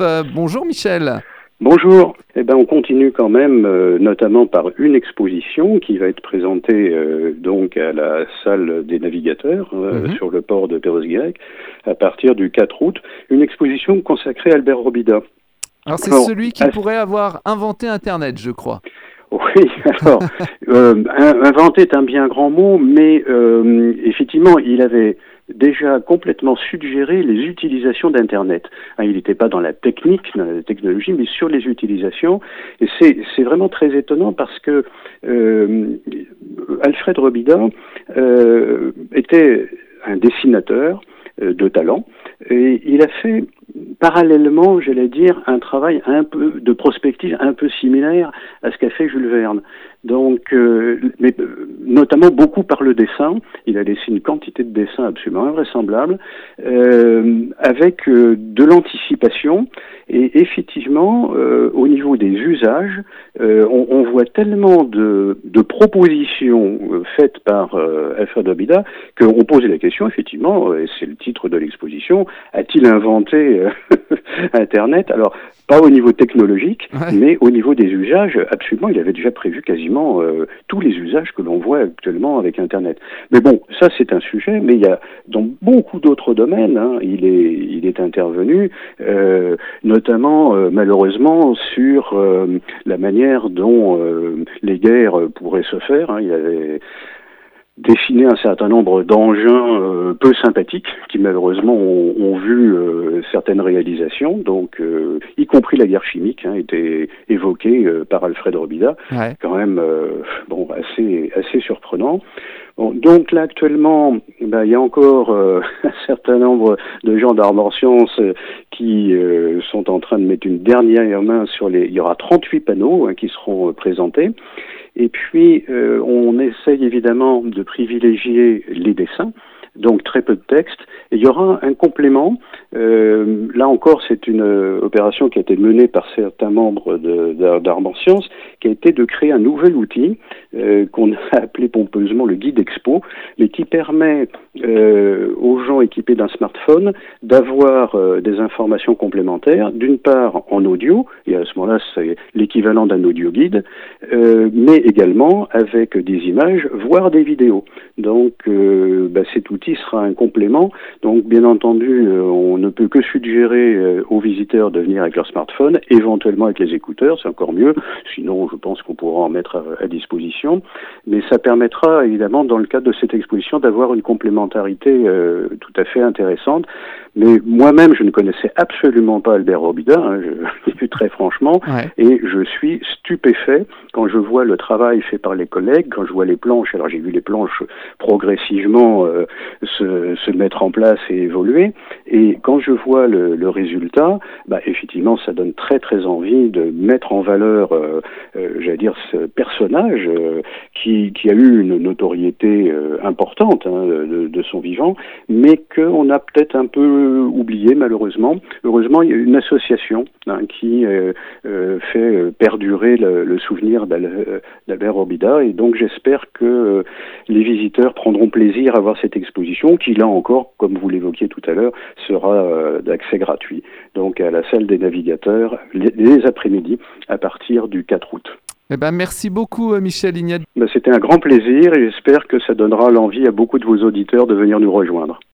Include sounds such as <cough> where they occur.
Euh, bonjour Michel. Bonjour. Eh ben, on continue quand même, euh, notamment par une exposition qui va être présentée euh, donc à la salle des navigateurs mhm. sur le port de Perros-Guirec à partir du 4 août. Une exposition consacrée à Albert Robida. Alors c'est celui qui pourrait avoir inventé Internet, je crois. Oui, <laughs> alors inventer est un bien grand mot, mais effectivement, il avait déjà complètement suggéré les utilisations d'Internet. Hein, il n'était pas dans la technique, dans la technologie, mais sur les utilisations. Et c'est vraiment très étonnant parce que euh, Alfred Robida euh, était un dessinateur euh, de talent et il a fait parallèlement, j'allais dire, un travail un peu de prospective un peu similaire à ce qu'a fait Jules Verne. Donc, euh, mais, euh, notamment beaucoup par le dessin. Il a laissé une quantité de dessins absolument invraisemblable, euh, avec euh, de l'anticipation. Et effectivement, au niveau des usages, on, voit tellement de, de propositions faites par Alfred Abida qu'on pose la question, effectivement, et c'est le titre de l'exposition, a-t-il inventé <laughs> Internet Alors, pas au niveau technologique, mais au niveau des usages, absolument, il avait déjà prévu quasiment euh, tous les usages que l'on voit actuellement avec Internet. Mais bon, ça c'est un sujet, mais il y a dans beaucoup d'autres domaines, hein, il est il est intervenu, euh, notamment euh, malheureusement sur la manière dont les guerres pourraient se faire. Hein, il avait dessiner un certain nombre d'engins euh, peu sympathiques qui malheureusement ont, ont vu euh, certaines réalisations, donc euh, y compris la guerre chimique hein, était évoquée par Alfred Robida, quand même bon assez assez surprenant. Bon, donc là actuellement, ben, il y a encore <laughs> un certain nombre de gens d'arts sciences qui sont en train de mettre une dernière main sur les. Il y aura 38 panneaux hein, qui seront présentés. Et puis, euh, on essaye évidemment de privilégier les dessins, donc très peu de texte. Et il y aura un complément. Euh, là encore, c'est une euh, opération qui a été menée par certains membres d'Armand Science, qui a été de créer un nouvel outil euh, qu'on a <laughs> appelé pompeusement le guide expo, mais qui permet euh, aux gens équipés d'un smartphone d'avoir euh, des informations complémentaires, d'une part en audio, et à ce moment-là c'est l'équivalent d'un audio guide, mais également avec des images, voire des vidéos. Donc bah, cet outil sera un complément. Donc bien entendu, on ne peut que suggérer aux visiteurs de venir avec leur smartphone, éventuellement avec les écouteurs, c'est encore mieux. Sinon, je pense qu'on pourra en mettre à disposition mais ça permettra évidemment dans le cadre de cette exposition d'avoir une complémentarité euh, tout à fait intéressante. Mais moi-même, je ne connaissais absolument pas Albert Robida, hein, je <laughs> dis très franchement, et je suis stupéfait quand je vois le travail fait par les collègues, quand je vois les planches. Alors j'ai vu les planches progressivement euh, se, se, mettre en place et évoluer, et quand je vois le, résultat, bah, effectivement, ça donne très très envie de mettre en valeur, euh, j'allais dire, ce personnage qui, qui, a eu une notoriété euh, importante hein, de, son vivant, mais qu'on a peut-être un peu oublié malheureusement. Heureusement, il y a une association hein, qui euh, euh, fait perdurer le, le souvenir d'Albert Orbida, et donc j'espère que les visiteurs prendront plaisir à voir cette exposition, qui là encore, comme vous l'évoquiez tout à l'heure, sera d'accès gratuit. Donc à la salle des navigateurs les, les après-midi à partir du 4 août. Eh ben, merci beaucoup, euh, Michel Ignat. Ben, C'était un grand plaisir et j'espère que ça donnera l'envie à beaucoup de vos auditeurs de venir nous rejoindre.